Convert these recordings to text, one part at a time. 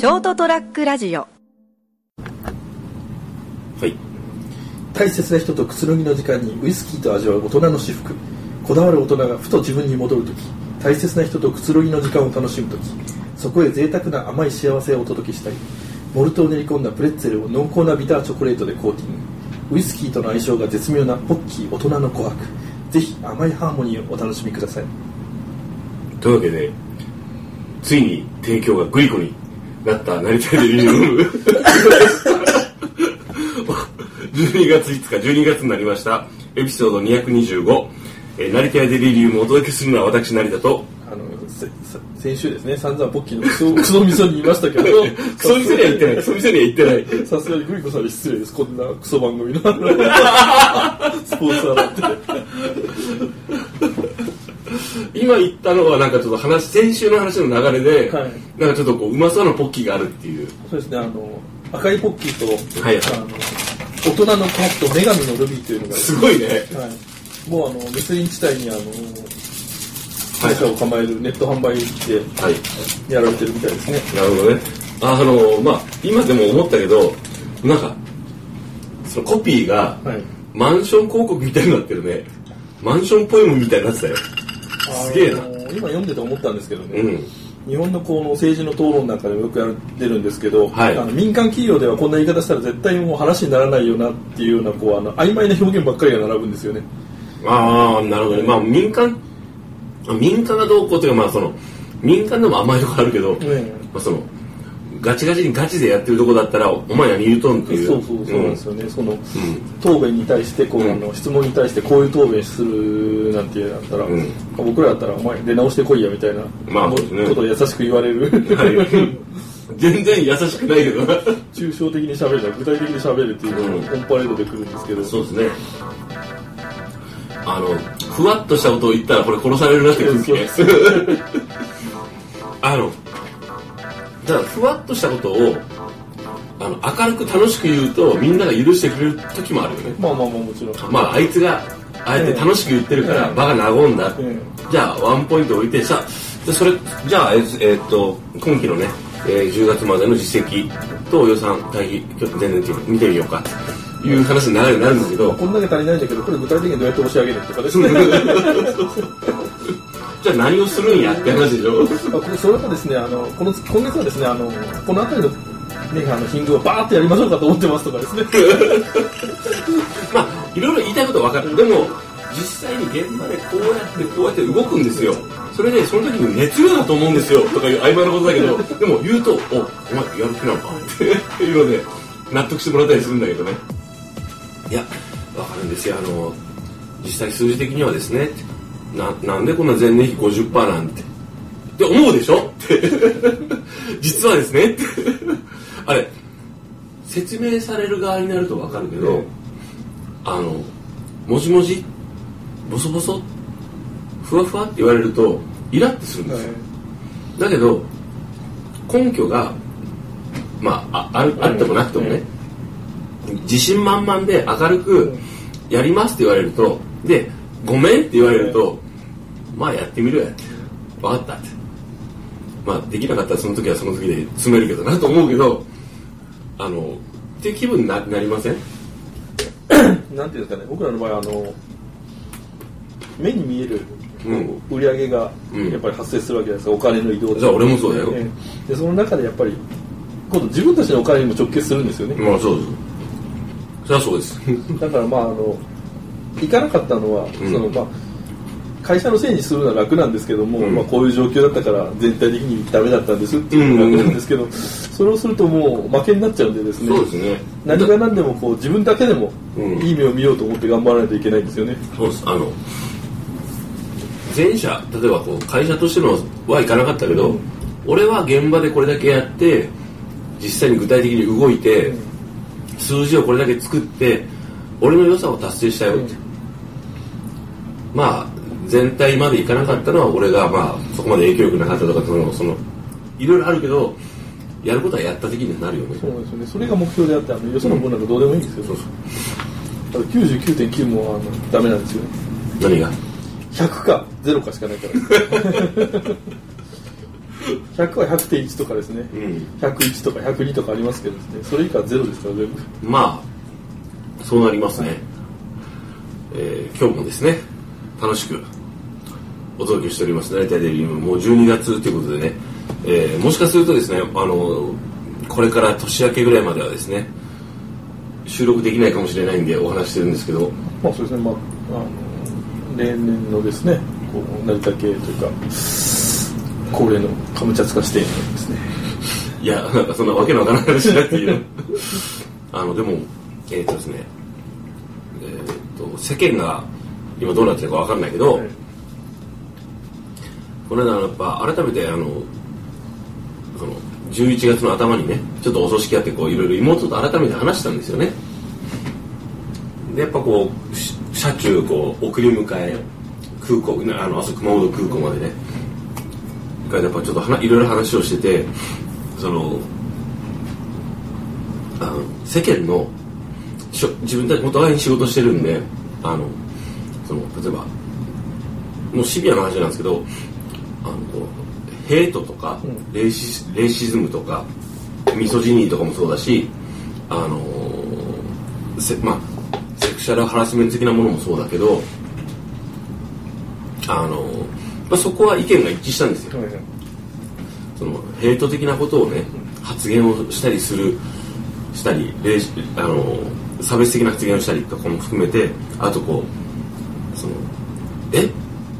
ショートトラックラジオ。はい。大切な人とくつろぎの時間にウイスキーと味わう大人の至福。こだわる大人がふと自分に戻るとき大切な人とくつろぎの時間を楽しむときそこへ贅沢な甘い幸せをお届けしたい。モルトを練り込んだプレッツェルを濃厚なビターチョコレートでコーティング。ウイスキーとの相性が絶妙なポッキー大人の琥珀。ぜひ甘いハーモニーをお楽しみください。というわけでついに提供がグリコになった成田デリリウム12月5日12月になりました。エピソード225、えー、成田デリリウムをお届けするのは私成田と。あの先週ですね。散々ポッキーのクソ クソ味噌に言いましたけど。クソ店には行ってない。クソ店には行ってない。さすがにグリコさんに失礼です。こんなクソ番組の。スポーツアナって今言ったのはなんかちょっと話先週の話の流れで、はい。なんかちょっとこううまそうなポッキーがあるっていう。そうですねあの赤いポッキーと、はいあの大人のカット女神のルビーというのがす。ごいね。はい、もうあの密林地帯にあの会社を構えるネット販売ではい。やられてるみたいですね。なるほどね。あのまあ今でも思ったけどなんかそのコピーがはい。マンション広告みたいになってるね。マンションポエムみたいになってたよすげえな。今読んでて思ったんですけどね、うん。日本のこの政治の討論なんかでもよくやってるんですけど、はい。あの民間企業ではこんな言い方したら絶対もう話にならないよなっていうようなこうあの曖昧な表現ばっかりが並ぶんですよね。ああなるほどね。まあ民間あ民間がどうこうというかまあその民間でも甘いとこあるけど、えまあ、そのガチガチにガチでやってるとこだったらお前何言うとんっていう。そうそうそうなんですよね。そのうん。答弁に対してこう、うん。あの質問に対してこういう答弁するなんてやったら、うん。僕らだったらお前出直してこいやみたいな、まあそうですね。ことを優しく言われる。はい。全然優しくないけどな。抽象的に喋る具体的に喋るっていうのうん。がオンパレードで来るんですけど、そうですね。あのふわっとしたことを言ったらこれ殺されるなって空気ね あのだからふわっとしたことをあの明るく楽しく言うとみんなが許してくれる時もあるよね。まあまあまあもちろん。まああいつがあえて楽しく言ってるからうん場が和んだ。えじゃあワンポイント置いてさでそれじゃあえーえと今期のね、えー10月までの実績と予算対比全然見てみようか。という話になるなるんだけど。こんだけ足りないんだけどこれ具体的にどうやって押し上げるとかですね。じゃあ何をするんやって話でしょ？それはですねあのこの今月はですねあのこの辺りのメーカーの品具をバーってやりましょうかと思ってますとかですね。まあいろいろ言いたいことは分かる。でも実際に現場でこうやってこうやって動くんですよ。それでその時に熱量だと思うんですよとかいう曖昧なことだけど でも言うと「おお前やる気なのか?」っていうので納得してもらったりするんだけどね。いや分かるんですよ。あの実際数字的にはですねななんでこんな前年比50%なんて。って思うでしょ？って。実はですね。ってあれ説明される側になると分かるけど、あのもじもじ？ボソボソ？ふわふわって言われるとイラッとするんですよ、だけど根拠がまあああるあってもなくてもね、自信満々で明るくやりますって言われるとでごめんって言われると、まあやってみるやって。分かったって。まあできなかったらその時はその時で詰めるけどなと思うけどあのっていう気分にななりません？なんていうんですかね。僕らの場合はあの目に見えるうん。売り上げがうん。やっぱり発生するわけじゃないですか、お金の移動じゃあ俺もそうだよ。ええ。でその中でやっぱり今度自分たちのお金にも直結するんですよね、まあそうです。それはそうです。だからまああの行かなかったのは、ん。そのまあ会社のせいにするのは楽なんですけども、うん。まあ、こういう状況だったから全体的にダメだったんですっていうのが楽なんですけど、それをするともう負けになっちゃうんでですね。そうですね。何が何でもこう自分だけでもうん。いい目を見ようと思って頑張らないといけないんですよね。そうです。あの前者例えばこう会社としてのはいかなかったけど、うん。俺は現場でこれだけやって実際に具体的に動いて、うん。数字をこれだけ作って俺の良さを達成したよって、まあ全体までいかなかったのは俺がまあそこまで影響力なかったとかそのそのいろいろあるけどやることはやった時になるよねそうですよね。それが目標であって、あのよその分なんかどうでもいいんですよ。そうそうただ99.9もあのダメなんですよね。何が？100か0かしかないから。100は100.1とかですね、うん101とか102とかありますけどねそれ以下はゼロですから全部まあそうなりますね、えー今日もですね楽しくお届けしております成田デリームもう12月ということでね、えーもしかするとですねあのこれから年明けぐらいまではですね収録できないかもしれないんでお話ししてるんですけど。まあそうですね。まああの例年のですねこう成田系というか恒例のカムチャツカ指定のですね。いやなんかそんなわけのわからない話しなくていいのあのでもえーっとですねえーっと世間が今どうなってるかわかんないけど、はいこの間やっぱ改めてあのその11月の頭にねちょっとお葬式やってこういろいろ妹と改めて話したんですよね。でやっぱこうし車中こう送り迎え空港ねあのあそこ熊本空港までね。がやっぱちょっと話いろいろ話をしててそのあの世間のしょ自分たちお互いに仕事してるんであのその例えばもうシビアな話なんですけどあのヘイトとか、うん。レイシレイシズムとかミソジニーとかもそうだしあのせまあセクシャルハラスメント的なものもそうだけどあの、まあ、そこは意見が一致したんですよ。そのヘイト的なことをね発言をしたりするしたりレイあの差別的な発言をしたりとかも含めてあとこうえ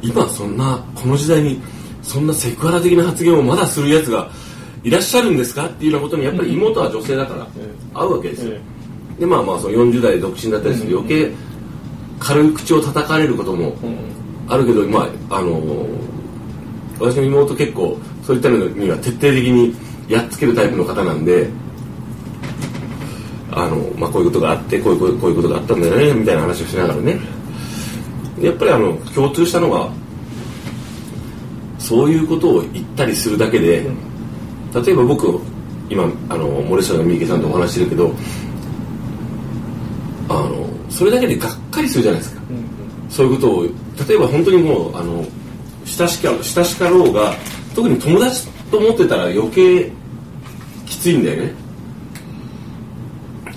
今そんなこの時代にそんなセクハラ的な発言をまだするやつがいらっしゃるんですか？っていうようなことにやっぱり妹は女性だからえ合うわけですよ。え。でまあまあその40代で独身だったりすると余計軽い口を叩かれることもうん。あるけど、まあ、あの私の妹結構そういったのには徹底的にやっつけるタイプの方なんで、あの、まあ、こういうことがあって、こういうこういうこういうことがあったんだよね、みたいな話をしながらね。やっぱりあの、共通したのは、そういうことを言ったりするだけで、例えば僕、今、あの、森下の三池さんとお話ししてるけど、あの、それだけでがっかりするじゃないですか。うん。そういうことを例えば本当にもうあの親しか親しかろうが特に友達と思ってたら余計きついんだよね。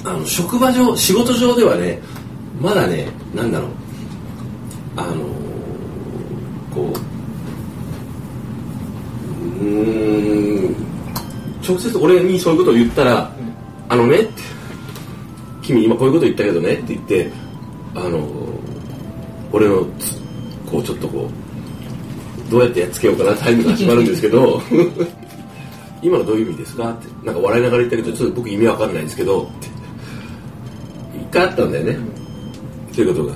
あの職場上仕事上ではねまだねなんだろうあのこううーん直接俺にそういうことを言ったら「あのね」って「君今こういうこと言ったけどね」って言ってあの俺のつこうちょっとこうどうやってやっつけようかなタイムが始まるんですけど 今のどういう意味ですか？ってなんか笑いながら言ったけどちょっと僕意味わかんないんですけどって一回あったんだよね、そういうことが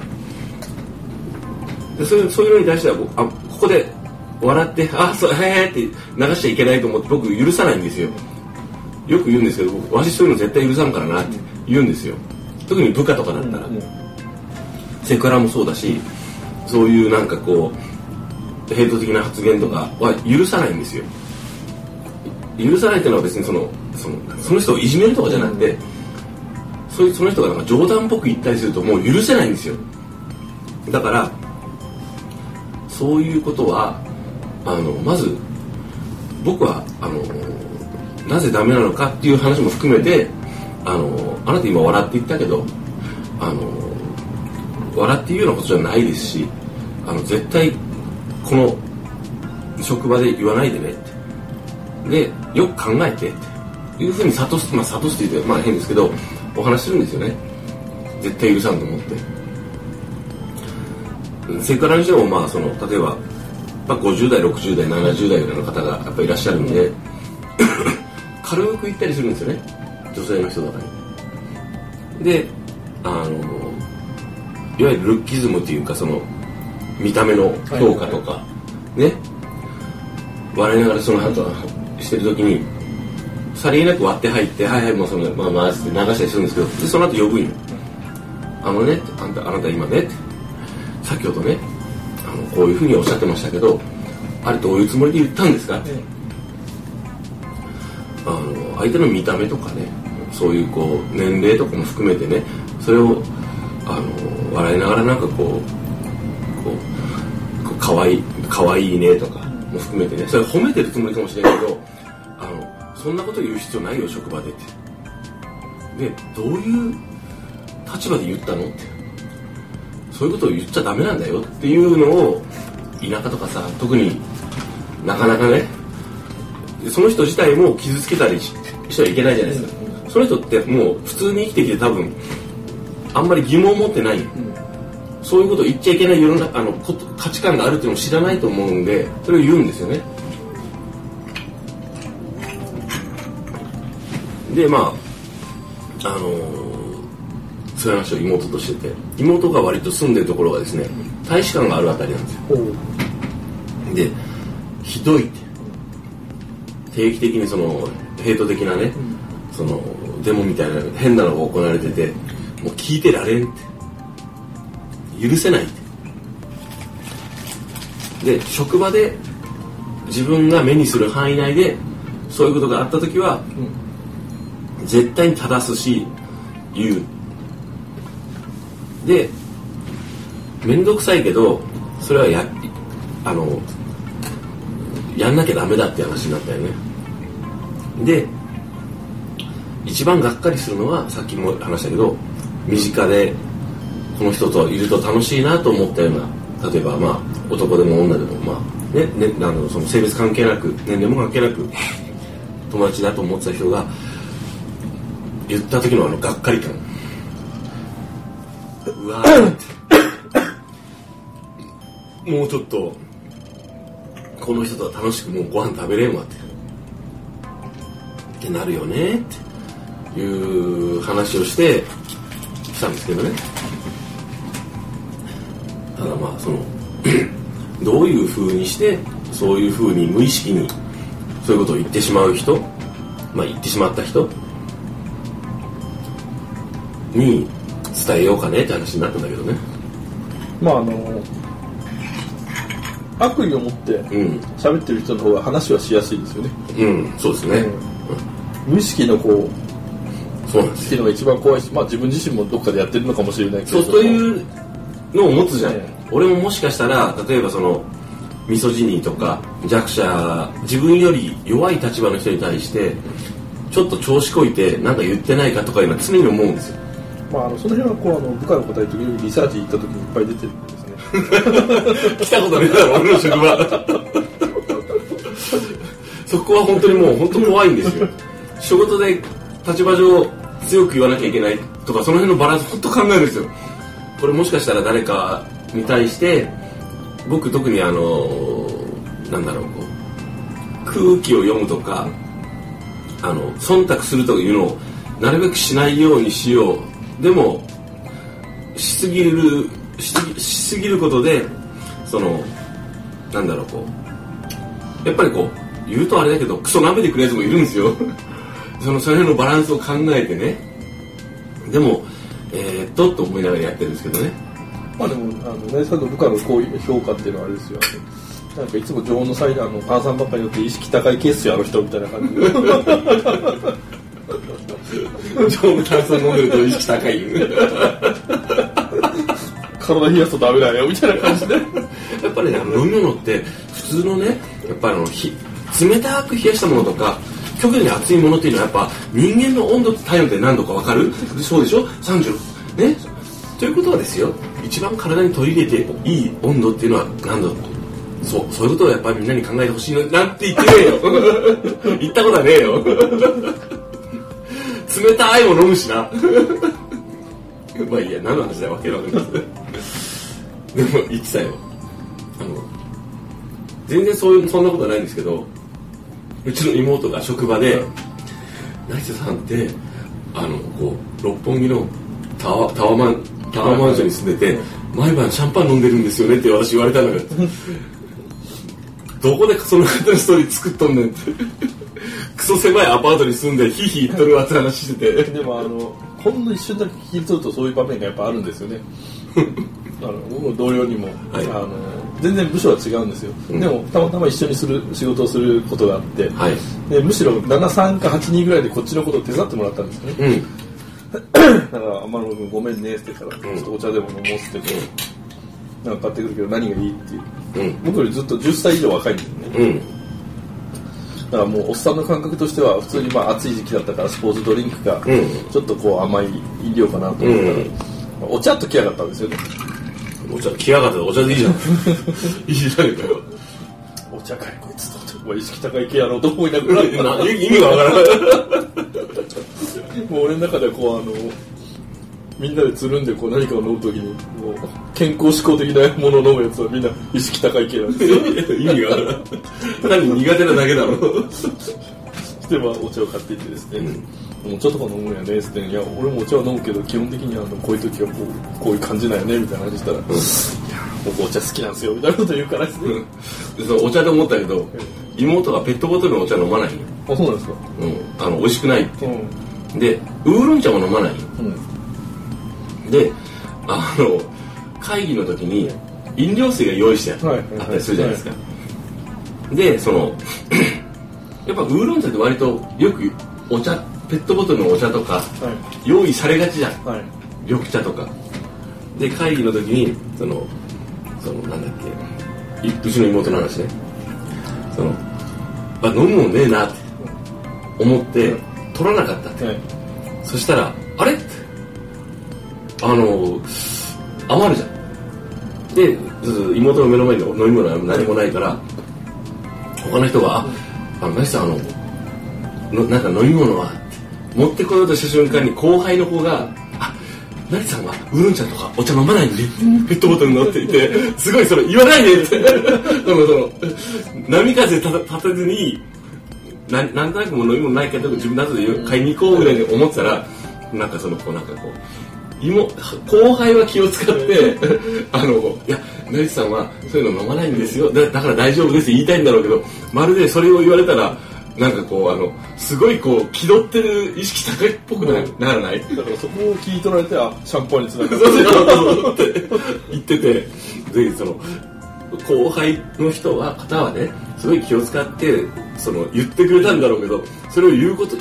でそういうそういうのに対しては僕あここで笑って「あそうへえ」って流しちゃいけないと思って僕許さないんですよ。よく言うんですけど僕わしそういうの絶対許さんからなって言うんですよ。特に部下とかだったら、うんセクハラもそうだしそういうなんかこうヘイト的な発言とかは許さないんですよ。許さないっていうのは別にそのそのその人をいじめるとかじゃなくて、そういうその人がなんか冗談っぽく言ったりするともう許せないんですよ。だからそういうことはあのまず僕はあのなぜダメなのかっていう話も含めてあのあなた今笑って言ったけどあの笑っていうようなことじゃないですしあの絶対この職場で言わないでねって。でよく考えてっていうふうに諭すまあ諭すって言ってまあ変ですけどお話するんですよね。絶対許さんと思セクハラにしてもまあその例えば、まあ、50代60代70代ぐらいの方がやっぱいらっしゃるんで 軽く言ったりするんですよね。女性の人とかに。であのいわゆるルッキズムっていうかその見た目の評価とか、ね。笑いながらその後してる時にさりげなく割って入ってはいはいもうそのまあまあって流したりするんですけどでその後呼ぶんよ。あのねあんたあなた今ねって先ほどねあのこういうふうにおっしゃってましたけどあれどういうつもりで言ったんですか？ってあの相手の見た目とかねそういうこう年齢とかも含めてねそれをあの笑いながらなんかこうこうこうかわいいかわいいねとかも含めてねそれ褒めてるつもりかもしれないけどあのそんなこと言う必要ないよ職場でって。でどういう立場で言ったのってそういうことを言っちゃダメなんだよっていうのを田舎とかさ特になかなかねその人自体も傷つけたりししてはいけないじゃないですか、その人ってもう普通に生きてきて多分あんまり疑問を持ってない、そういうことを言っちゃいけない世の中あの価値観があるっていうのを知らないと思うんでそれを言うんですよね。でまああのーそういう話を妹としてて。妹が割と住んでるところがですね大使館があるあたりなんですよ。でひどいって。定期的にそのヘイト的なね、そのデモみたいな変なのが行われててもう聞いてられんって。許せないって。で職場で自分が目にする範囲内でそういうことがあった時は、絶対に正すし言うで面倒くさいけどそれはやあのやんなきゃダメだって話になったよね。で一番がっかりするのはさっきも話したけど身近でこの人といると楽しいなと思ったような例えばまあ男でも女でもまあねねあのその性別関係なく年齢も関係なく 友達だと思ってた人が言った時のあのがっかり感 もうちょっとこの人とは楽しくもうご飯食べれんわって。ってなるよねっていう話をしてしたんですけどね。ただまあその どういう風にしてそういう風に無意識にそういうことを言ってしまう人まあ言ってしまった人に伝えようかねって話になったんだけどね。まああの悪意を持ってうん。喋ってる人の方が話はしやすいですよね、うんそうですね、無意識のこうそうなんですっていうのが一番怖いし、まあ、自分自身もどっかでやってるのかもしれないけれそうどもというのを持つじゃん、ええ俺ももしかしたら例えばそのミソジニーとか弱者自分より弱い立場の人に対してちょっと調子こいてなんか言ってないかとかいうのは常に思うんですよまあ、あのその辺はこうあの部下の答え時々リサーチ行った時にいっぱい出てるんですね。来たことねえだろ俺の職場。そこは本当にもう本当怖いんですよ。仕事で立場上強く言わなきゃいけないとかその辺のバランス本当考えるんですよ。これもしかしたら誰かに対して僕特にあのなんだろうこう空気を読むとかあの忖度するというのをなるべくしないようにしようでもしすぎるしすぎしすぎることでそのなんだろうこうやっぱりこう言うとあれだけどクソ舐めてくるやつもいるんですよ。そのその辺のバランスを考えてね。でもえー、っとと思いながらやってるんですけどね。まあでもあのねさんの部下のこういう評価っていうのはあれですよ。なんかいつも常温のサイダーの炭酸ばっかり乗って意識高いケースやあの人みたいな感じで 上部炭酸飲んでると意識高い体冷やすとダメだよみたいな感じで。やっぱりね飲み物って普通のねやっぱりあのひ冷たく冷やしたものとか極度に熱いものっていうのはやっぱ人間の温度と体温って何度か分かる？そうでしょ？36ね？ということはですよ一番体に取り入れていい温度っていうのは何度そうそういうことをやっぱりみんなに考えてほしいのなんて言ってねえよ。言ったことはねえよ冷たいも飲むしな。まあいいや何の話だよわけわかんない。でも言ってたよ。あの全然そういうそんなことはないんですけどうちの妹が職場で「成瀬さんってあのこう六本木のタワータワマンタワーマンションに住んでて毎晩シャンパン飲んでるんですよね」って私言われたのよ。どこでその方のストーリー作っとんねんって。クソ狭いアパートに住んでヒーヒー言っとるわって話してて。でもあのほんの一瞬だけ聞き取るとそういう場面がやっぱあるんですよね。あの僕の同僚にも、はい。あの全然部署は違うんですよ、うん。でもたまたま一緒にする仕事をすることがあって、はい。でむしろ73か82ぐらいでこっちのことを手伝ってもらったんですよね。うん。だから天野君ごめんねって言ったら、うん。ちょっとお茶でも飲もうって言ってなんか買ってくるけど何がいいっていう。うん。僕よりずっと10歳以上若いんですよね。うんだからもうおっさんの感覚としては普通にまあ暑い時期だったからスポーツドリンクがうん。ちょっとこう甘い飲料かなと思ったら、うん。まあお茶と来やがったんですよね。お茶来やがった。らお茶でいいじゃん。いいじゃねえかよ。お茶かいこいつと意識高い系やろうと思いながら。な意味がわからない もう俺の中ではこうあのみんなでつるんでこう何かを飲むときにもう健康志向的なものを飲むやつはみんな意識高い系なんですよ。意味がわからない単に苦手なだけだろ。でまあお茶を買っていってですね、お茶とか飲むんやねっつっていや俺もお茶は飲むけど基本的にはあのこういう時はこうこういう感じなんやねみたいな話したら、いや僕お茶好きなんですよみたいなこと言うから。ですね、でそのお茶で思ったけど妹がペットボトルのお茶飲まないよ、あそうなんですか。うん、あの美味しくないって。うん。でウーロン茶も飲まないようんであの会議の時に飲料水が用意してあはいったりするじゃないですか、でその やっぱウーロン茶って割とよくお茶ペットボトルのお茶とかは用意されがちじゃん。いはい。緑茶とか。で会議の時にそのそのなんだっけいうちの妹の話ね。そのあ飲むもんねえなって思って取らなかったって。はい。そしたらあれ？あの余るじゃんでず妹の目の前に飲み物は何もないから他の人が「ああナシさんあののなんか飲み物は?」持ってこようとした瞬間に後輩の子が「あナリさんはウーロン茶とかお茶飲まないんでペットボトルに乗っていてすごいそれ言わないでってでもその波風立たずにななんとなくもう飲み物ないけど自分なぜで買いに行こうぐらいに思ってたらなんかそのこうなんかこう妹後輩は気を使って あのいや成地さんはそういうの飲まないんですよ。だだから大丈夫ですって言いたいんだろうけどまるでそれを言われたらなんかこうあのすごいこう気取ってる意識高いっぽくなならない？だからそこを聞い取られてあシャンパンにつながるそうそうそうって言っててぜひその後輩の人は方はねすごい気を使ってその言ってくれたんだろうけどそれを言うこと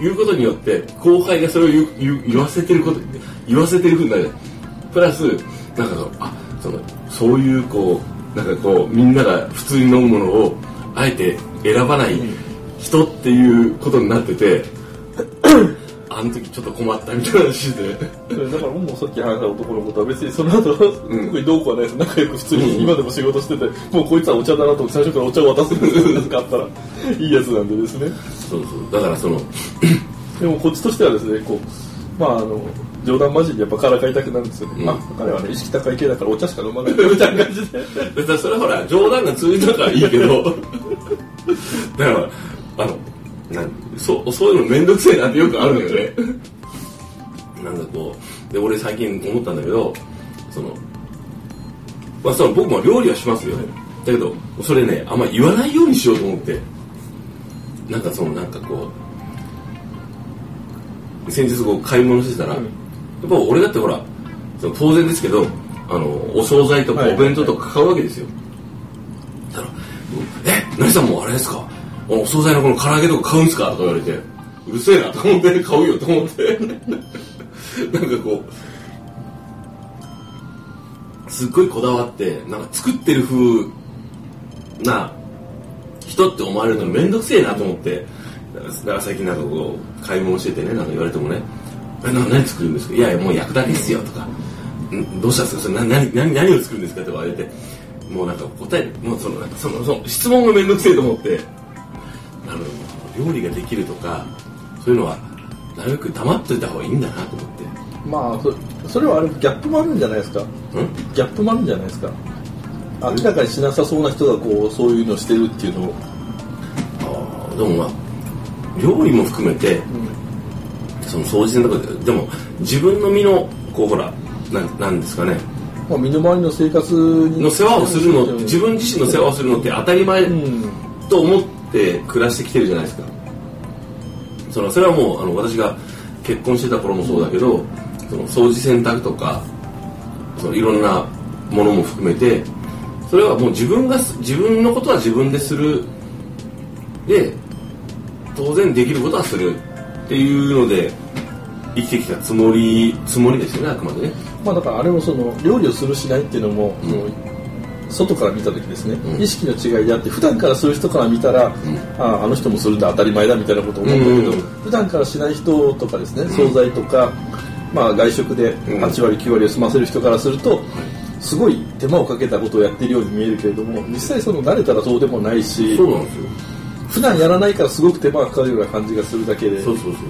言うことによって後輩がそれを言言わせてること言わせてるふうになる。プラスなんかそのあそのそういうこうなんかこうみんなが普通に飲むものをあえて選ばない人っていうことになってて あの時ちょっと困ったみたいな話で。だからもうさっき話した男のことは別にその後、特にどうこうはない。です仲良く普通に今でも仕事してて、もうこいつはお茶だなと思って最初からお茶を渡す んですよあったらいいやつなんでですね。そうそう。だからそのでもこっちとしてはですねこうまああの冗談交じりにやっぱからかいたくなるんですよね、うん。あ彼はね意識高い系だからお茶しか飲まない。みたいな感じで。それはほら冗談が通じたからいいけど。だからあのなんそうそういうの面倒くせえなってよくあるのよね。なんかこうで俺最近思ったんだけどそのまあその僕も料理はしますよだけどそれねあんま言わないようにしようと思って。なんかそのなんかこう先日こう買い物してたら、うん。やっぱ俺だってほらその当然ですけどあのお惣菜とかはい。お弁当とか買うわけですよ、だから「え何さんもあれですか？お惣菜のこの唐揚げとか買うんすか?」とか言われてうるせえなと思って買うよと思って。なんかこうすっごいこだわってなんか作ってる風な人って思われるのめんどくせえなと思って。だから最近なんかこう買い物しててねなんか言われてもね「えな何作るんですか?」いやいやもう焼くだけですよ」とか「んどうしたんですか？それな何何何を作るんですか?」って言われてもうなんか答えもうそのなんかそのその質問がめんどくせえと思って。あの料理ができるとかそういうのはなるべく黙っといた方がいいんだなと思って。まあそそれはあれギャップもあるんじゃないですか？うん？ギャップもあるんじゃないですか？明らかにしなさそうな人がこうそういうのをしてるっていうのを、あーでもまあ料理も含めてその掃除線とかででも自分の身のこうほらなんなんですかね。まあ、身の回りの生活にの世話をするのうん。自分自身の世話をするのって当たり前うん。と思って暮らしてきてるじゃないですか。そのそれはもうあの私が結婚してた頃もそうだけどその掃除洗濯とかそのいろんなものも含めてそれはもう自分がす自分のことは自分でする。で当然できることはするっていうので生きてきたつもりつもりですよねあくまでね。まあだからあれもその料理をするしないっていうのも、うん。外から見た時ですね、うん。意識の違いであって普段からする人から見たら、ああの人もするんだ当たり前だみたいなことを思うんだけど、うんうん普段からしない人とかですね惣菜とか、まあ、外食でうん。8割9割を済ませる人からすると、すごい手間をかけたことをやってるように見えるけれども実際その慣れたらそうでもないしそうなんですよ普段やらないからすごく手間がかかるような感じがするだけでそうそうそう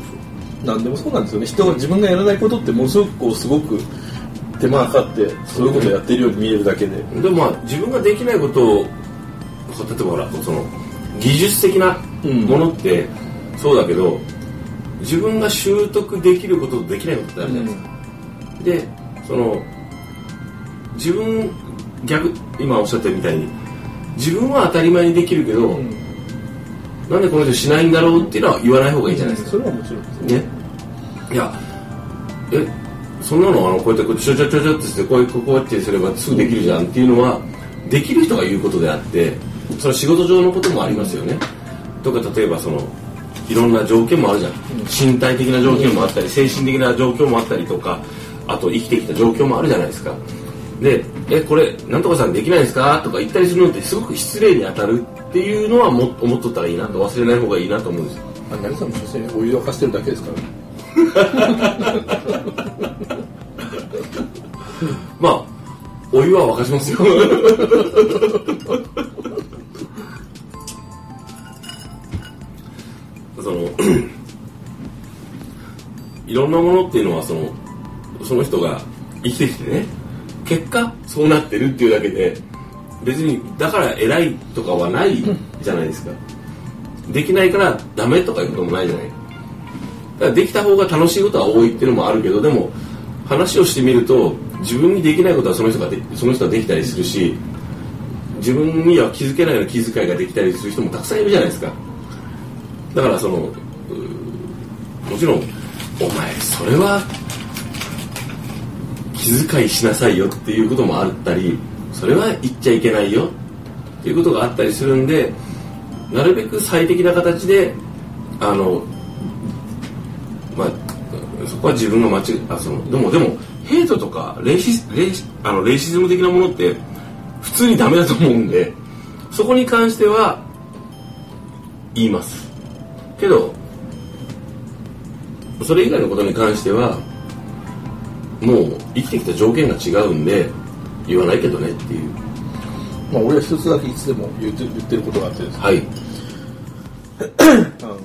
何でもそうなんですよね。人が自分がやらないことってものすごくこうすごく手間がかかってそういうことをやってるように見えるだけで、そうでもまあ自分ができないことを例えばほらその技術的なものってそうだけど、自分が習得できることとできないことってあるじゃないですか、でその自分逆今おっしゃったみたいに自分は当たり前にできるけど、うんなんでこの人しないんだろうっていうのは言わない方がいいじゃないですか、それはもちろんですね。いやえそんなのあのこうやってこうちょちょちょちょってしてこういうこうやってすればすぐできるじゃんっていうのはできる人が言うことであってその仕事上のこともありますよねとか例えばそのいろんな条件もあるじゃん、身体的な条件もあったり精神的な状況もあったりとかあと生きてきた状況もあるじゃないですかで「えこれなんとかさんできないんですか?」とか言ったりするのってすごく失礼に当たるっていうのはも思っとったらいいなと忘れない方がいいなと思うんですよあ成さんも所詮お湯沸かしてるだけですからね まあ、お湯は沸かしますよ。その、いろんなものっていうのは、その、その人が生きてきてね、結果、そうなってるっていうだけで、別に、だから偉いとかはないじゃないですか。できないからダメとかいうこともないじゃない。だからできた方が楽しいことは多いっていうのもあるけどでも話をしてみると自分にできないことはその人がその人はできたりするし自分には気づけないような気遣いができたりする人もたくさんいるじゃないですかだからそのもちろんお前それは気遣いしなさいよっていうこともあったりそれは言っちゃいけないよっていうことがあったりするんでなるべく最適な形であのまあそこは自分が間違あそのでもでもヘイトとかレイシレイあのレイシズム的なものって普通にダメだと思うんでそこに関しては言います。けどそれ以外のことに関してはもう生きてきた条件が違うんで言わないけどねっていう。まあ俺は一つだけいつでも言って言ってることがあってですね。はい。あの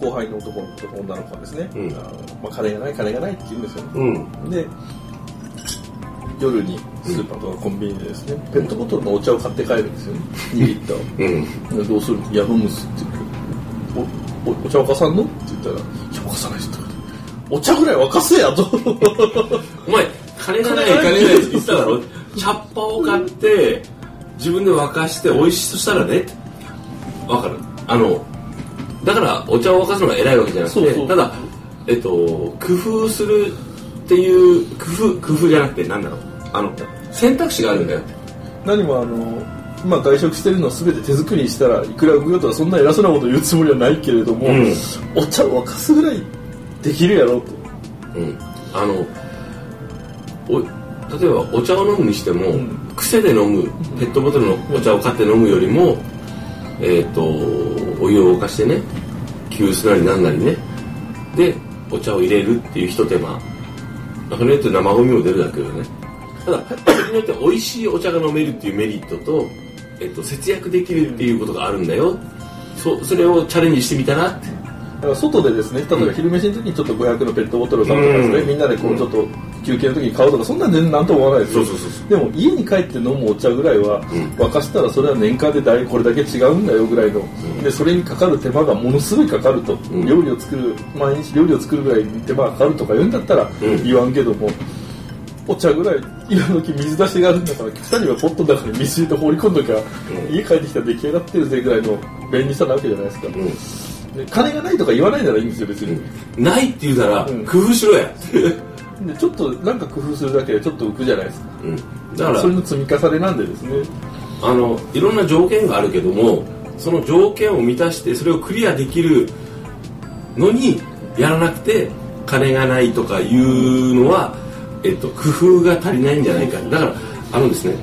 後輩の男の子とか女の子はですね、うん。あのまあ、金がない金がないって言うんですよ。ねうん。で夜にスーパーとかコンビニでですね、ペットボトルのお茶を買って帰るんですよね。2リッターうん。でどうするいや飲むって言っておおお茶沸かさんの？って言ったら「いや沸かさないっす」お茶ぐらい沸かせやと。お前金がない金がない。って言ってただろ。茶っ葉を買って自分で沸かして美味しいとしたらね。わかる。あのだからお茶を沸かすのが偉いわけじゃなくてただえっと工夫するっていう工夫工夫じゃなくてなんだろう。あの選択肢があるんだよ。何もあのまあ外食してるのを全て手作りにしたらいくら無料とかそんな偉そうなこと言うつもりはないけれども、うん。お茶を沸かすぐらいできるやろうとうん。あのお例えばお茶を飲むにしても、ん。癖で飲むペットボトルのお茶を買って飲むよりも、えっ、とお湯を沸かしてね急須なりなんなりねでお茶を入れるっていうひと手間。それによって生ゴミも出るだけどね。ただそれによって美味しいお茶が飲めるっていうメリットと、えっと節約できるっていうことがあるんだよ。そそれをチャレンジしてみたらって。だから外でですね例えば昼飯の時にちょっと500のペットボトルを買うとかですね、うん。みんなでこうちょっと休憩の時に買うとかそんなん全然なんとも思わないですよ。でも家に帰って飲むお茶ぐらいは、ん。沸かしたらそれは年間でだいこれだけ違うんだよぐらいの、でそれにかかる手間がものすごいかかると、ん。料理を作る毎日料理を作るぐらいに手間がかかるとか言うんだったらん。言わんけども、お茶ぐらい今時水出しがあるんだから2人はポットの中に水入れて放り込んどきゃ、うん。家帰ってきたら出来上がってるぜぐらいの便利さなわけじゃないですか、金がないとか言わないならいいんですよ別に、ないって言うたら、うん。工夫しろや、で ちょっとなんか工夫するだけでちょっと浮くじゃないですか。うん、だからそれの積み重ねなんでですね。あのいろんな条件があるけどもその条件を満たしてそれをクリアできるのにやらなくて金がないとかいうのは、えっと、工夫が足りないんじゃないか。だからあのですね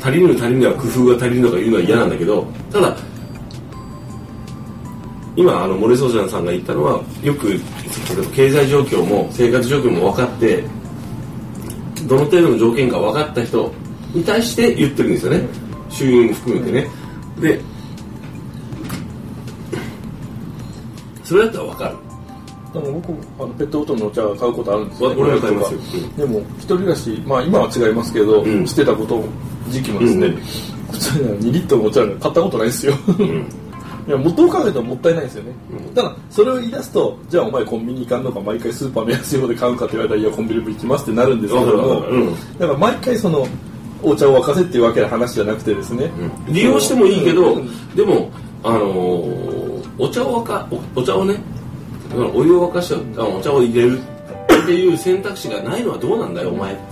足りぬ足りぬは工夫が足りるのか言うのは嫌なんだけどただ今あの森総長さんが言ったのはよく経済状況も生活状況も分かってどの程度の条件か分かった人に対して言ってるんですよね。収入も含めてね。でそれだったら分かる。でも僕あのペットボトルのお茶買うことあるんですよ、ね、俺は買いますよ、でも一人暮らしまあ今は違いますけど、うん。してたこと時期もですね、うん普通に2リットルのお茶買ったことないですよ、いや元を考えたらもったいないですよね、うん。ただそれを言い出すとじゃあお前コンビニ行かんのか毎回スーパーの安い方で買うかって言われたらいやコンビニも行きますってなるんですけどもだから毎回そのお茶を沸かせっていうわけの話じゃなくてですね、利用してもいいけど、うんでもあのーお茶を沸かおお茶をねお湯を沸かしてあお茶を入れる。っていう選択肢がないのはどうなんだよお前って。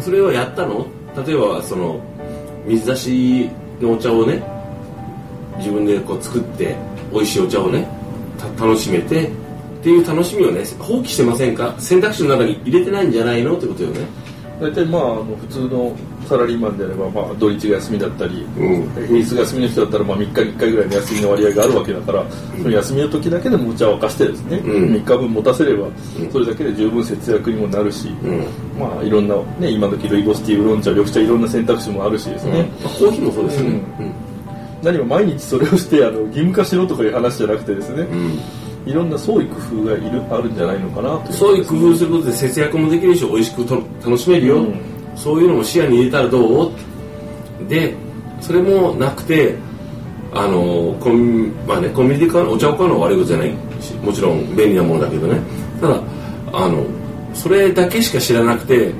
それはやったの？例えばその水出しのお茶をね自分でこう作って美味しいお茶をねた楽しめてっていう楽しみをね放棄してませんか？選択肢の中に入れてないんじゃないの？ってことよね。大体まあ普通のサラリーマンであれば、まあ、土日が休みだったり、うん。平日が休みの人だったらまあ3日に1回ぐらいの休みの割合があるわけだから、その休みの時だけでもお茶を沸かしてですね、うん。3日分持たせればん。それだけで十分節約にもなるし、うん。まあいろんな、ね、今時ルイボスティーウーロン茶緑茶いろんな選択肢もあるしですね、まあコーヒーもそうですよね何も毎日それをしてあの義務化しろとかいう話じゃなくてですね、うん。うんいろんな創意工夫がいるあるんじゃないのかなというそういう工夫することで節約もできるし美味しくと楽しめるよ、うん。そういうのも視野に入れたらどう？でそれもなくてあのコン,、まあね、コンビニで買うお茶を買うのは悪いことじゃないしもちろん便利なものだけどね。ただあのそれだけしか知らなくて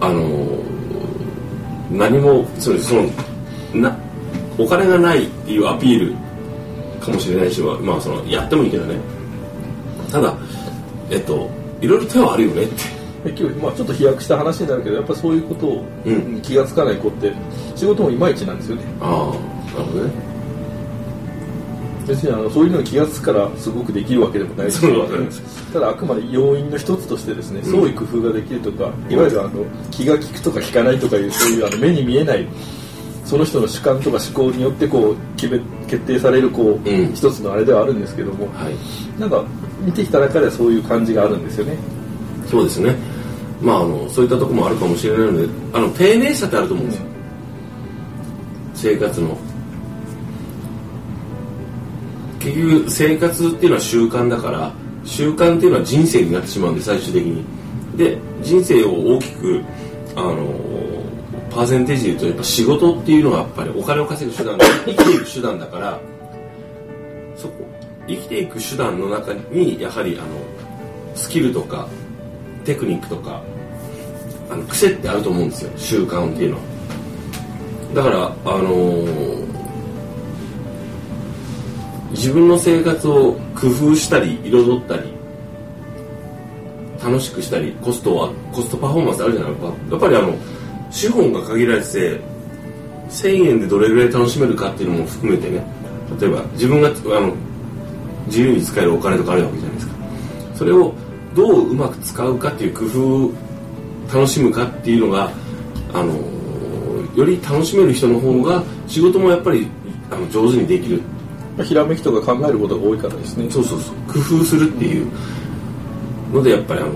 あの何もそのそのなお金がないっていうアピールかもしれないしまあそのやってもいいけどね。ただえっといろいろ手はあるよねって。結局、まあ、ちょっと飛躍した話になるけどやっぱそういうことを、うん。気がつかない子って仕事もいまいちなんですよね。ああなるほどね。別にあのそういうのに気がつくからすごくできるわけでもないし。そうわかります。ただあくまで要因の一つとしてですねうん。創意工夫ができるとか、いわゆるあの気が利くとか利かないとかいうそういうあの目に見えないその人の主観とか思考によってこう決め決定されるこう、うん。一つのあれではあるんですけどもはい。なんか見てきた中ではそういう感じがあるんですよね。そうですね。まああのそういったところもあるかもしれないのであの丁寧さってあると思うんですよ、生活の。結局生活っていうのは習慣だから習慣っていうのは人生になってしまうんで最終的に。で人生を大きくあのパーセンテージで言うとやっぱ仕事っていうのはやっぱりお金を稼ぐ手段 生きていく手段だからそこ。生きていく手段の中にやはりあのスキルとかテクニックとかあの癖ってあると思うんですよ。習慣っていうのは。だからあのー自分の生活を工夫したり彩ったり楽しくしたりコストはコストパフォーマンスあるじゃないですか。やっぱりあの資本が限られてて1000円でどれぐらい楽しめるかっていうのも含めてね例えば自分があの自由に使えるお金とかあるわけじゃないですか。それをどううまく使うかっていう工夫楽しむかっていうのがあのより楽しめる人の方が仕事もやっぱりあの上手にできる。まあひらめきとか考えることが多いからですね。そうそうそう。工夫するっていう。のでやっぱりあの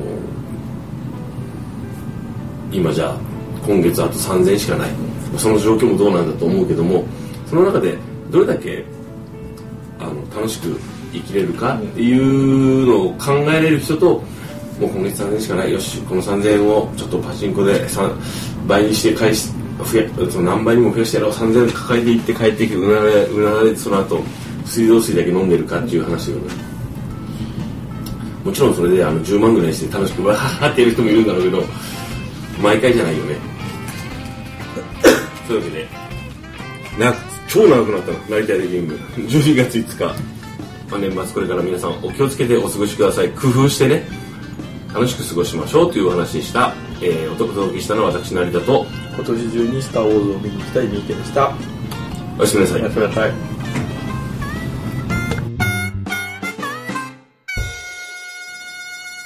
今じゃあ今月あと3000しかない。その状況もどうなんだと思うけどもその中でどれだけあの楽しく生きれるかっていうのを考えれる人ともう今月3000しかない。よしこの3000をちょっとパチンコで倍にして返し増やその何倍にも増やしてやろう。3000抱えていって帰ってきてうなれうなれてその後水道水だけ飲んでるかっていう話よね。もちろんそれであの10万ぐらいして楽しくわーってやる人もいるんだろうけど毎回じゃないよね。というわけで。な超長くなったの成田レゲーム。12月5日、まあ、年末これから皆さんお気をつけてお過ごしください。工夫してね。楽しく過ごしましょうというお話でした、えー、お届けしたのは私成田と。今年中に「スター・ウォーズ」を見に行きたい三池でした。おやすみなさい。おやすみなさい。ー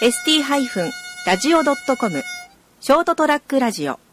ST-radio.com ショートトラックラジオ。